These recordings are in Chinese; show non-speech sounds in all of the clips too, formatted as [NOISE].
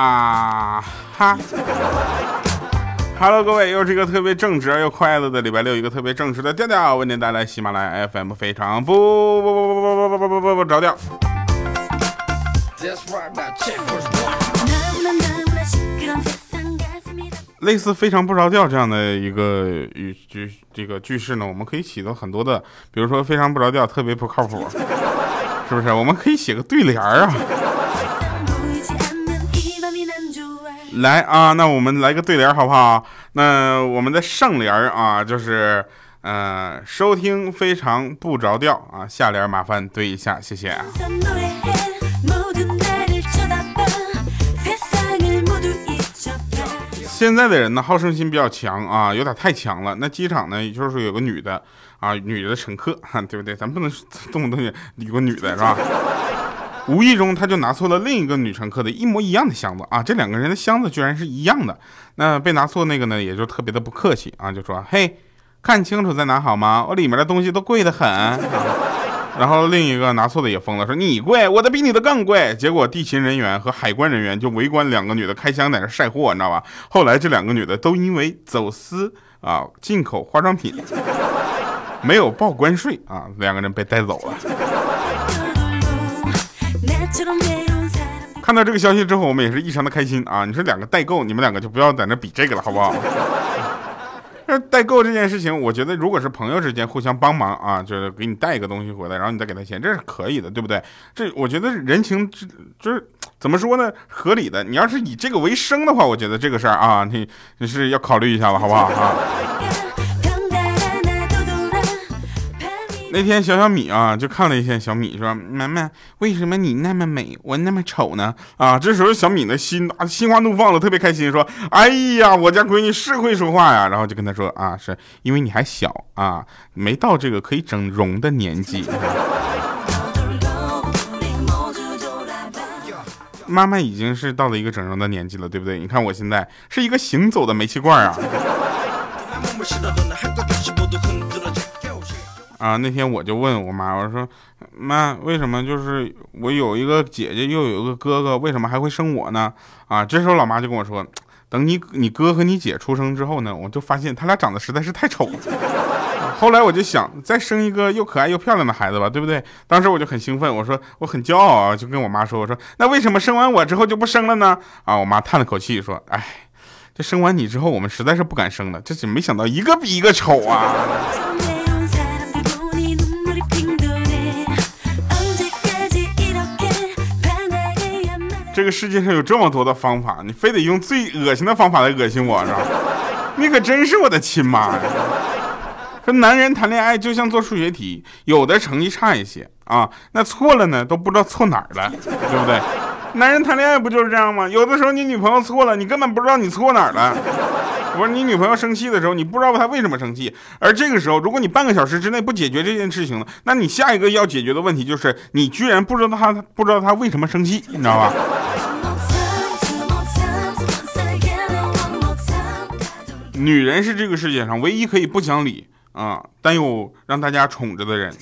啊哈，Hello，各位，又是一个特别正直又快乐的礼拜六，一个特别正直的调调，为您带来喜马拉雅 FM，非常不不不不不不不不不不着调。类似非常不着调这样的一个语句，这个句式呢，我们可以起到很多的，比如说非常不着调，特别不靠谱，是不是？我们可以写个对联儿啊。来啊，那我们来个对联好不好？那我们的上联啊，就是呃，收听非常不着调啊。下联麻烦对一下，谢谢。现在的人呢，好胜心比较强啊，有点太强了。那机场呢，也就是有个女的啊，女的乘客，对不对？咱不能动不动就理个女的是吧？无意中他就拿错了另一个女乘客的一模一样的箱子啊，这两个人的箱子居然是一样的。那被拿错那个呢，也就特别的不客气啊，就说：“嘿，看清楚再拿好吗？我里面的东西都贵得很。” [LAUGHS] 然后另一个拿错的也疯了，说你贵，我的比你的更贵。结果地勤人员和海关人员就围观两个女的开箱在那晒货，你知道吧？后来这两个女的都因为走私啊进口化妆品没有报关税啊，两个人被带走了。看到这个消息之后，我们也是异常的开心啊！你说两个代购，你们两个就不要在那比这个了，好不好？[LAUGHS] 那代购这件事情，我觉得如果是朋友之间互相帮忙啊，就是给你带一个东西回来，然后你再给他钱，这是可以的，对不对？这我觉得人情就是怎么说呢，合理的。你要是以这个为生的话，我觉得这个事儿啊，你你是要考虑一下了，好不好啊？[LAUGHS] 那天小小米啊，就看了一下小米，说：“妈妈，为什么你那么美，我那么丑呢？”啊，这时候小米的心啊，心花怒放了，特别开心，说：“哎呀，我家闺女是会说话呀。”然后就跟他说：“啊，是因为你还小啊，没到这个可以整容的年纪。”妈妈已经是到了一个整容的年纪了，对不对？你看我现在是一个行走的煤气罐啊。[LAUGHS] 啊，那天我就问我妈，我说妈，为什么就是我有一个姐姐又有一个哥哥，为什么还会生我呢？啊，这时候老妈就跟我说，等你你哥和你姐出生之后呢，我就发现他俩长得实在是太丑了。[LAUGHS] 后来我就想再生一个又可爱又漂亮的孩子吧，对不对？当时我就很兴奋，我说我很骄傲啊，就跟我妈说，我说那为什么生完我之后就不生了呢？啊，我妈叹了口气说，哎，这生完你之后，我们实在是不敢生了，这是没想到一个比一个丑啊。[LAUGHS] 这个世界上有这么多的方法，你非得用最恶心的方法来恶心我，是吧？[LAUGHS] 你可真是我的亲妈呀！说男人谈恋爱就像做数学题，有的成绩差一些啊，那错了呢都不知道错哪儿了，对不对？男人谈恋爱不就是这样吗？有的时候你女朋友错了，你根本不知道你错哪儿了。我说你女朋友生气的时候，你不知道她为什么生气，而这个时候，如果你半个小时之内不解决这件事情了，那你下一个要解决的问题就是你居然不知道她不知道她为什么生气，你知道吧？女人是这个世界上唯一可以不讲理啊，但又让大家宠着的人。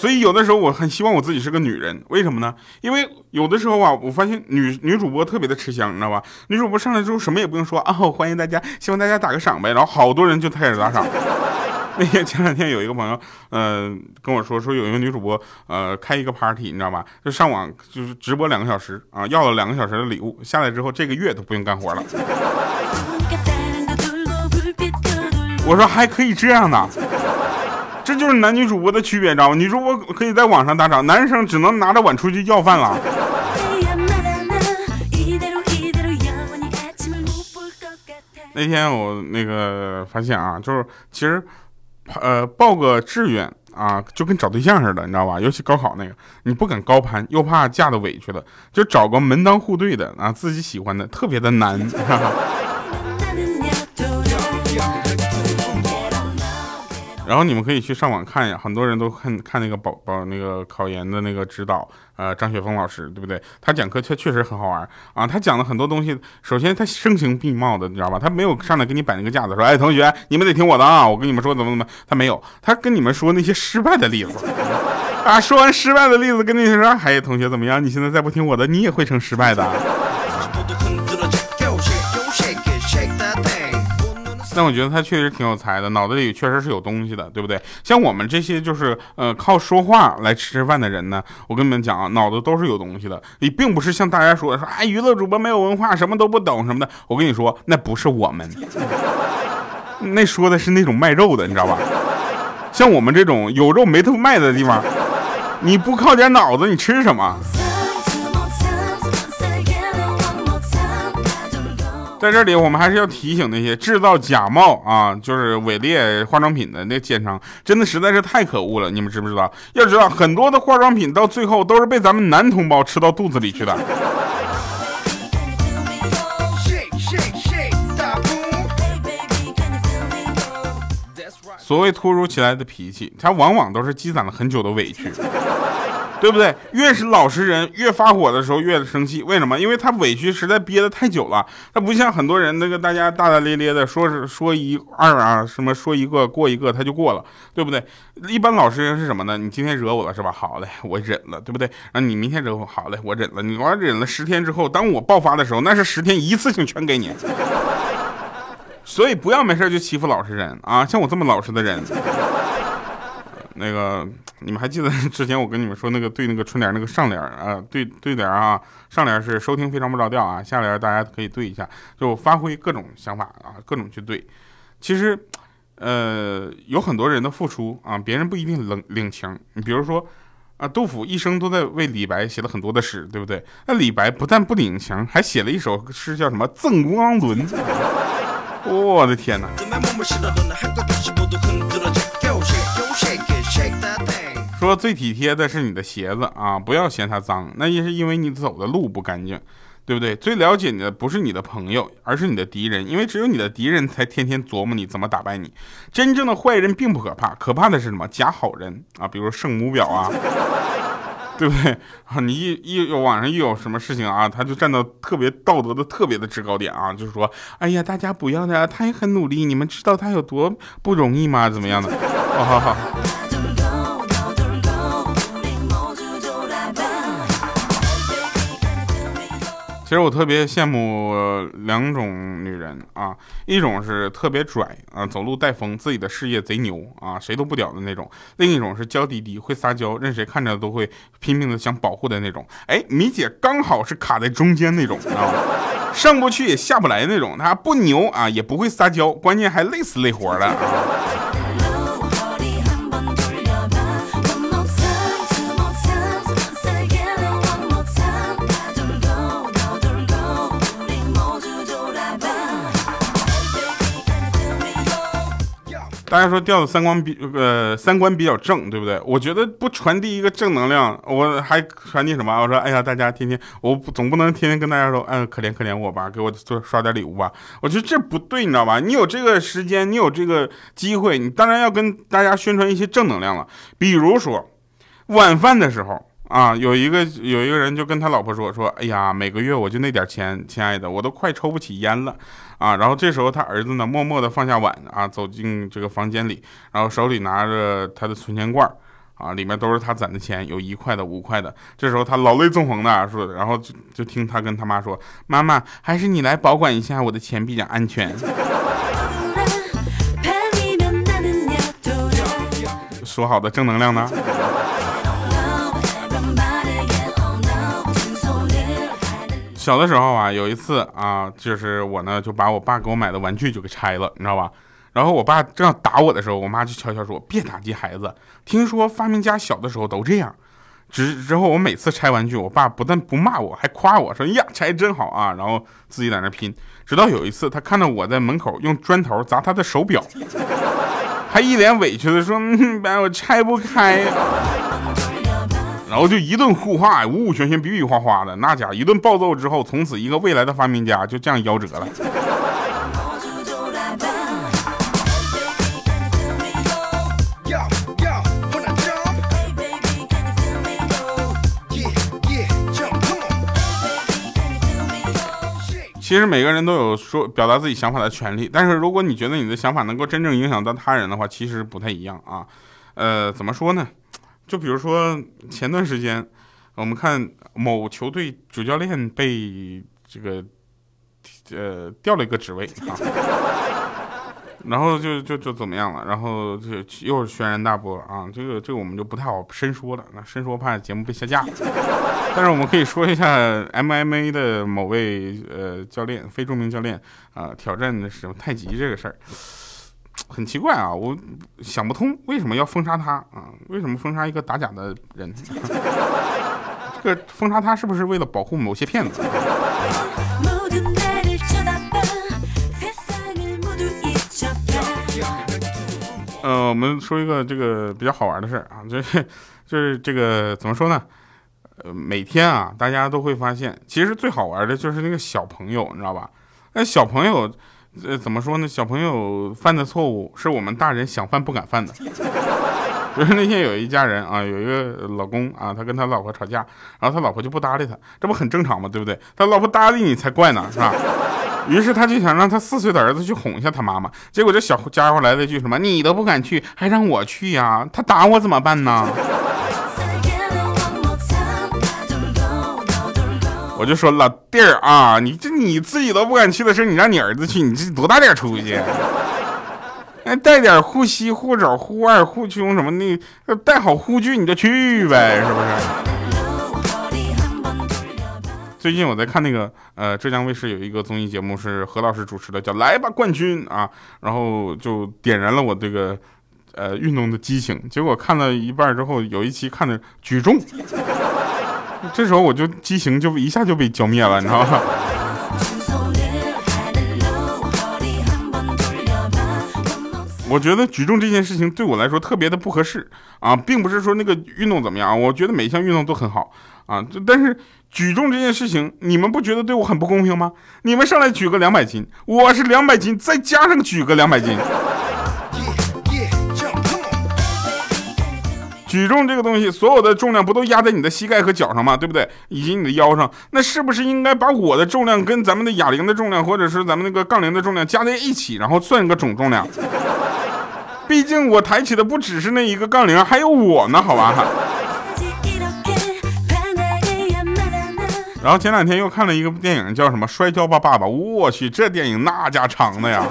所以有的时候我很希望我自己是个女人，为什么呢？因为有的时候啊，我发现女女主播特别的吃香，你知道吧？女主播上来之后什么也不用说啊，欢迎大家，希望大家打个赏呗，然后好多人就开始打赏。[LAUGHS] 那天前两天有一个朋友，嗯，跟我说说有一个女主播，呃，开一个 party，你知道吧？就上网就是直播两个小时啊，要了两个小时的礼物，下来之后这个月都不用干活了。[LAUGHS] 我说还可以这样呢。这就是男女主播的区别，知道吗？女主播可以在网上打赏，男生只能拿着碗出去要饭了。那天我那个发现啊，就是其实，呃，报个志愿啊，就跟找对象似的，你知道吧？尤其高考那个，你不敢高攀，又怕嫁的委屈了，就找个门当户对的啊，自己喜欢的，特别的难。然后你们可以去上网看一下，很多人都看看那个保保那个考研的那个指导，呃，张雪峰老师，对不对？他讲课确确实很好玩啊。他讲了很多东西，首先他声情并茂的，你知道吧？他没有上来给你摆那个架子，说，哎，同学，你们得听我的啊，我跟你们说怎么怎么，他没有，他跟你们说那些失败的例子 [LAUGHS] 啊。说完失败的例子，跟你说，哎，同学怎么样？你现在再不听我的，你也会成失败的。但我觉得他确实挺有才的，脑子里确实是有东西的，对不对？像我们这些就是呃靠说话来吃饭的人呢，我跟你们讲啊，脑子都是有东西的。你并不是像大家说说哎娱乐主播没有文化，什么都不懂什么的。我跟你说，那不是我们，[LAUGHS] 那说的是那种卖肉的，你知道吧？像我们这种有肉没头卖的地方，你不靠点脑子，你吃什么？在这里，我们还是要提醒那些制造假冒啊，就是伪劣化妆品的那奸商，真的实在是太可恶了。你们知不知道？要知道，很多的化妆品到最后都是被咱们男同胞吃到肚子里去的。所谓突如其来的脾气，它往往都是积攒了很久的委屈。对不对？越是老实人，越发火的时候越生气。为什么？因为他委屈实在憋得太久了。他不像很多人那个大家大大咧咧的说是说一二啊，什么说一个过一个他就过了，对不对？一般老实人是什么呢？你今天惹我了是吧？好嘞，我忍了，对不对？然后你明天惹我，好嘞，我忍了。你我忍了十天之后，当我爆发的时候，那是十天一次性全给你。所以不要没事就欺负老实人啊！像我这么老实的人。那个，你们还记得之前我跟你们说那个对那个春联那个上联啊，对对联啊，上联是收听非常不着调啊，下联大家可以对一下，就发挥各种想法啊，各种去对。其实，呃，有很多人的付出啊，别人不一定领领情。你比如说啊，杜甫一生都在为李白写了很多的诗，对不对？那李白不但不领情，还写了一首诗叫什么《赠汪伦》。[LAUGHS] 我的天哪！说最体贴的是你的鞋子啊，不要嫌它脏，那也是因为你走的路不干净，对不对？最了解你的不是你的朋友，而是你的敌人，因为只有你的敌人才天天琢磨你怎么打败你。真正的坏人并不可怕，可怕的是什么？假好人啊，比如圣母婊啊，[LAUGHS] 对不对？啊，你一一有网上一有什么事情啊，他就站到特别道德的特别的制高点啊，就是说，哎呀，大家不要的，他也很努力，你们知道他有多不容易吗？怎么样的？好好好。其实我特别羡慕两种女人啊，一种是特别拽啊，走路带风，自己的事业贼牛啊，谁都不屌的那种；另一种是娇滴滴，会撒娇，任谁看着都会拼命的想保护的那种。哎，米姐刚好是卡在中间那种，知道吗？上不去也下不来那种，她不牛啊，也不会撒娇，关键还累死累活的大家说调的三观比呃三观比较正，对不对？我觉得不传递一个正能量，我还传递什么？我说，哎呀，大家天天我总不能天天跟大家说，嗯，可怜可怜我吧，给我做刷点礼物吧。我觉得这不对，你知道吧？你有这个时间，你有这个机会，你当然要跟大家宣传一些正能量了。比如说晚饭的时候。啊，有一个有一个人就跟他老婆说说，哎呀，每个月我就那点钱，亲爱的，我都快抽不起烟了，啊，然后这时候他儿子呢，默默地放下碗啊，走进这个房间里，然后手里拿着他的存钱罐，啊，里面都是他攒的钱，有一块的、五块的。这时候他老泪纵横的说，然后就就听他跟他妈说，妈妈，还是你来保管一下我的钱比较安全。[LAUGHS] 说好的正能量呢？小的时候啊，有一次啊，就是我呢就把我爸给我买的玩具就给拆了，你知道吧？然后我爸正要打我的时候，我妈就悄悄说：“别打击孩子。”听说发明家小的时候都这样。之之后我每次拆玩具，我爸不但不骂我，还夸我说：“呀，拆真好啊！”然后自己在那拼。直到有一次，他看到我在门口用砖头砸他的手表，还一脸委屈的说：“嗯，我拆不开。”然后就一顿互话，五五玄玄，比比划划的，那家一顿暴揍之后，从此一个未来的发明家就这样夭折了。其实每个人都有说表达自己想法的权利，但是如果你觉得你的想法能够真正影响到他人的话，其实不太一样啊。呃，怎么说呢？就比如说前段时间，我们看某球队主教练被这个呃调了一个职位啊，[LAUGHS] 然后就就就怎么样了？然后就又是轩然大波啊！这个这个我们就不太好深说了，那深说怕节目被下架。但是我们可以说一下 MMA 的某位呃教练，非著名教练啊，挑战的是太极这个事儿，很奇怪啊，我想不通为什么要封杀他啊？为什么封杀一个打假的人？这个封杀他是不是为了保护某些骗子？呃，我们说一个这个比较好玩的事儿啊，就是 [LAUGHS] 就是这个怎么说呢？呃，每天啊，大家都会发现，其实最好玩的就是那个小朋友，你知道吧？那小朋友，呃，怎么说呢？小朋友犯的错误是我们大人想犯不敢犯的。比 [LAUGHS] 如那天有一家人啊，有一个老公啊，他跟他老婆吵架，然后他老婆就不搭理他，这不很正常吗？对不对？他老婆搭理你才怪呢，是吧？[LAUGHS] 于是他就想让他四岁的儿子去哄一下他妈妈，结果这小家伙来了一句什么：“你都不敢去，还让我去呀？他打我怎么办呢？” [LAUGHS] 我就说老弟儿啊，你这你自己都不敢去的事你让你儿子去，你这多大点出息？哎，带点护膝、护肘、护腕、护胸什么的，带好护具你就去呗，是不是？最近我在看那个呃浙江卫视有一个综艺节目是何老师主持的，叫《来吧冠军》啊，然后就点燃了我这个呃运动的激情。结果看了一半之后，有一期看的举重，[LAUGHS] 这时候我就激情就一下就被浇灭了，你知道吗？我觉得举重这件事情对我来说特别的不合适啊，并不是说那个运动怎么样，我觉得每一项运动都很好啊，但是举重这件事情，你们不觉得对我很不公平吗？你们上来举个两百斤，我是两百斤，再加上举个两百斤，举重这个东西，所有的重量不都压在你的膝盖和脚上吗？对不对？以及你的腰上，那是不是应该把我的重量跟咱们的哑铃的重量，或者是咱们那个杠铃的重量加在一起，然后算一个总重量？毕竟我抬起的不只是那一个杠铃，还有我呢，好吧。然后前两天又看了一个电影，叫什么《摔跤吧，爸爸》。我去，这电影那家长的呀！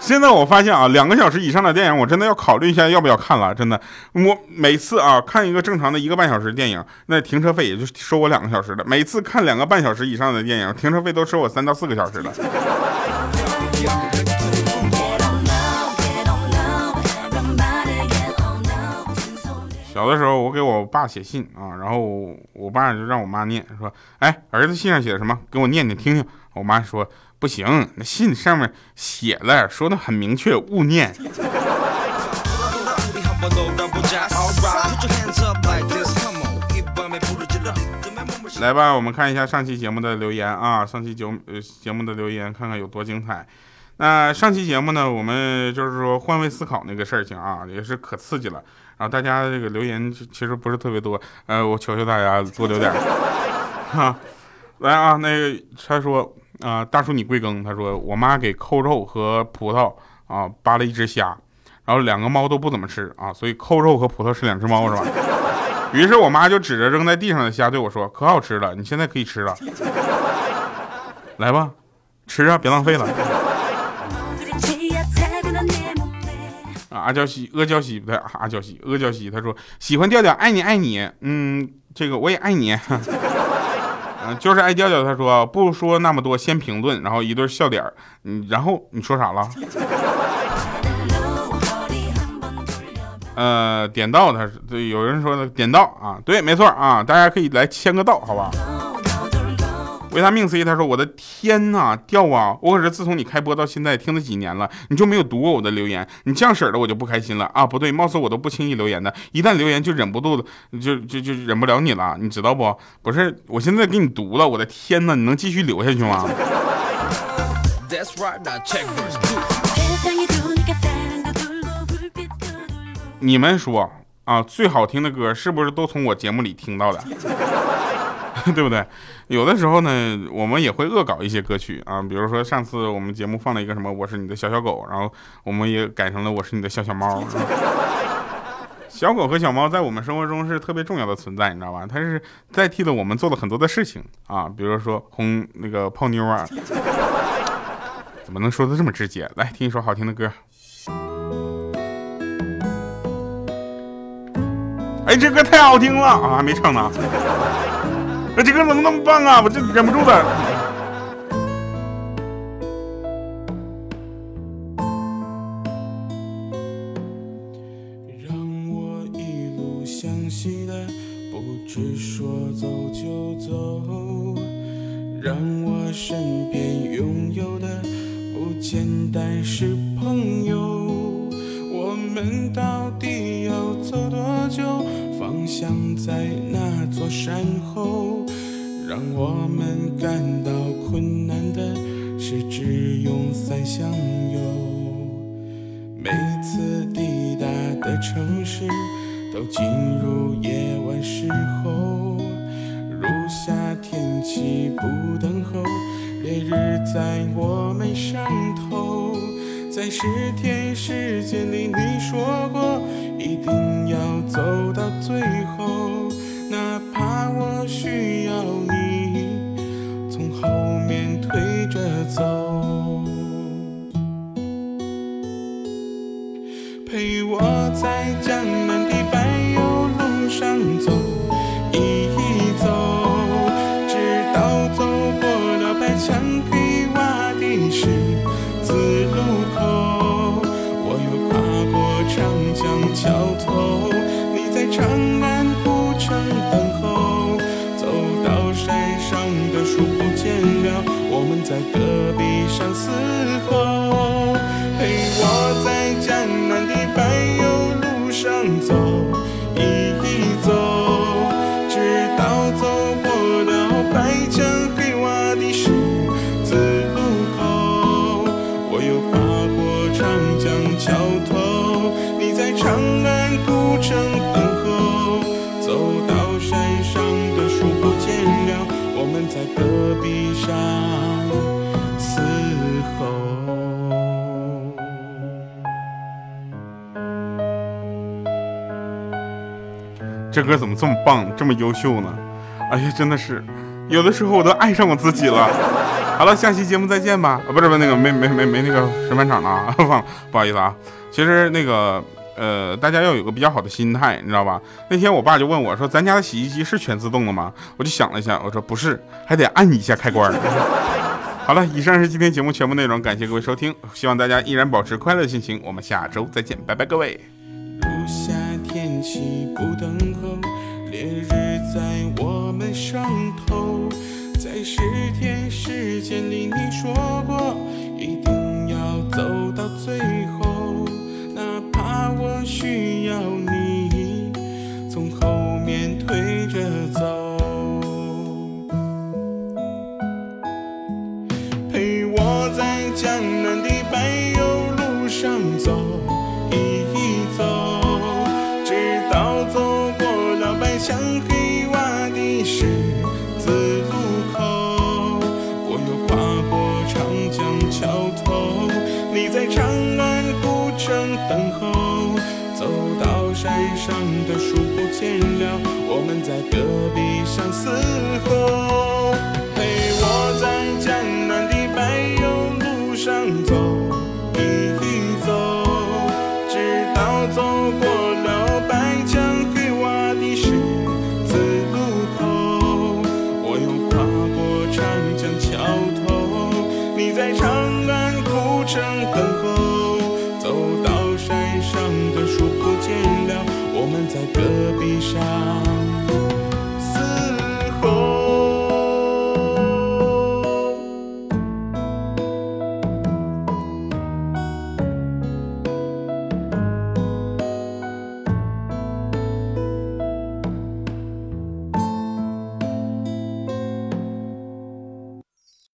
现在我发现啊，两个小时以上的电影，我真的要考虑一下要不要看了。真的，我每次啊看一个正常的一个半小时电影，那停车费也就收我两个小时的。每次看两个半小时以上的电影，停车费都收我三到四个小时的。小的时候，我给我爸写信啊，然后我爸就让我妈念，说：“哎，儿子信上写的什么？给我念念听听。”我妈说：“不行，那信上面写了，说的很明确，勿念。”来吧，我们看一下上期节目的留言啊，上期节呃节目的留言，看看有多精彩。那上期节目呢，我们就是说换位思考那个事情啊，也是可刺激了。然后大家这个留言其实不是特别多，呃，我求求大家多留点。[LAUGHS] 哈，来啊，那个他说啊，大叔你贵庚？他说我妈给扣肉和葡萄啊扒了一只虾，然后两个猫都不怎么吃啊，所以扣肉和葡萄是两只猫是吧？[LAUGHS] 于是我妈就指着扔在地上的虾对我说：“可好吃了，你现在可以吃了，来吧，吃啊，别浪费了。”啊，阿娇西，阿娇西不对，阿娇西，阿娇西，他说喜欢调调，爱你爱你，嗯，这个我也爱你，嗯，就是爱调调。他说不说那么多，先评论，然后一对笑点嗯，然后你说啥了？[LAUGHS] 呃，点到他是对，有人说的点到啊，对，没错啊，大家可以来签个到，好吧？维他命 C，他说：“我的天呐，掉啊！我可是自从你开播到现在听了几年了，你就没有读过我的留言？你这样式的我就不开心了啊！不对，貌似我都不轻易留言的，一旦留言就忍不住，就就就忍不了你了，你知道不？不是，我现在给你读了，我的天呐，你能继续留下去吗？”你们说啊，最好听的歌是不是都从我节目里听到的？[LAUGHS] 对不对？有的时候呢，我们也会恶搞一些歌曲啊，比如说上次我们节目放了一个什么“我是你的小小狗”，然后我们也改成了“我是你的小小猫”。小狗和小猫在我们生活中是特别重要的存在，你知道吧？它是代替了我们做了很多的事情啊，比如说哄那个泡妞啊。怎么能说的这么直接？来听一首好听的歌。哎，这歌太好听了啊！还没唱呢。我，这歌怎么那么棒啊？我真忍不住了。每次抵达的城市，都进入夜晚时候。如夏天气不等候，烈日在我们上头。在十天时间里，你说过一定要走到最后，哪怕我需要你从后面推着走，我在江南的柏油路上走。桥头，你在长安古城等候，走到山上的树不见了，我们在戈壁上嘶吼。这歌怎么这么棒，这么优秀呢？哎呀，真的是，有的时候我都爱上我自己了。好了，下期节目再见吧。啊，不是不是那个没没没没那个审判场了啊，[LAUGHS] 忘了，不好意思啊。其实那个呃，大家要有个比较好的心态，你知道吧？那天我爸就问我说：“咱家的洗衣机是全自动的吗？”我就想了一下，我说不是，还得按一下开关。[LAUGHS] 好了，以上是今天节目全部内容，感谢各位收听，希望大家依然保持快乐的心情。我们下周再见，拜拜，各位。如夏天气不等候，十天时间里，你说过一定要走到最后，哪怕我需要你从后面推着走。陪我在江南的柏油路上走天亮，我们在戈壁上嘶吼，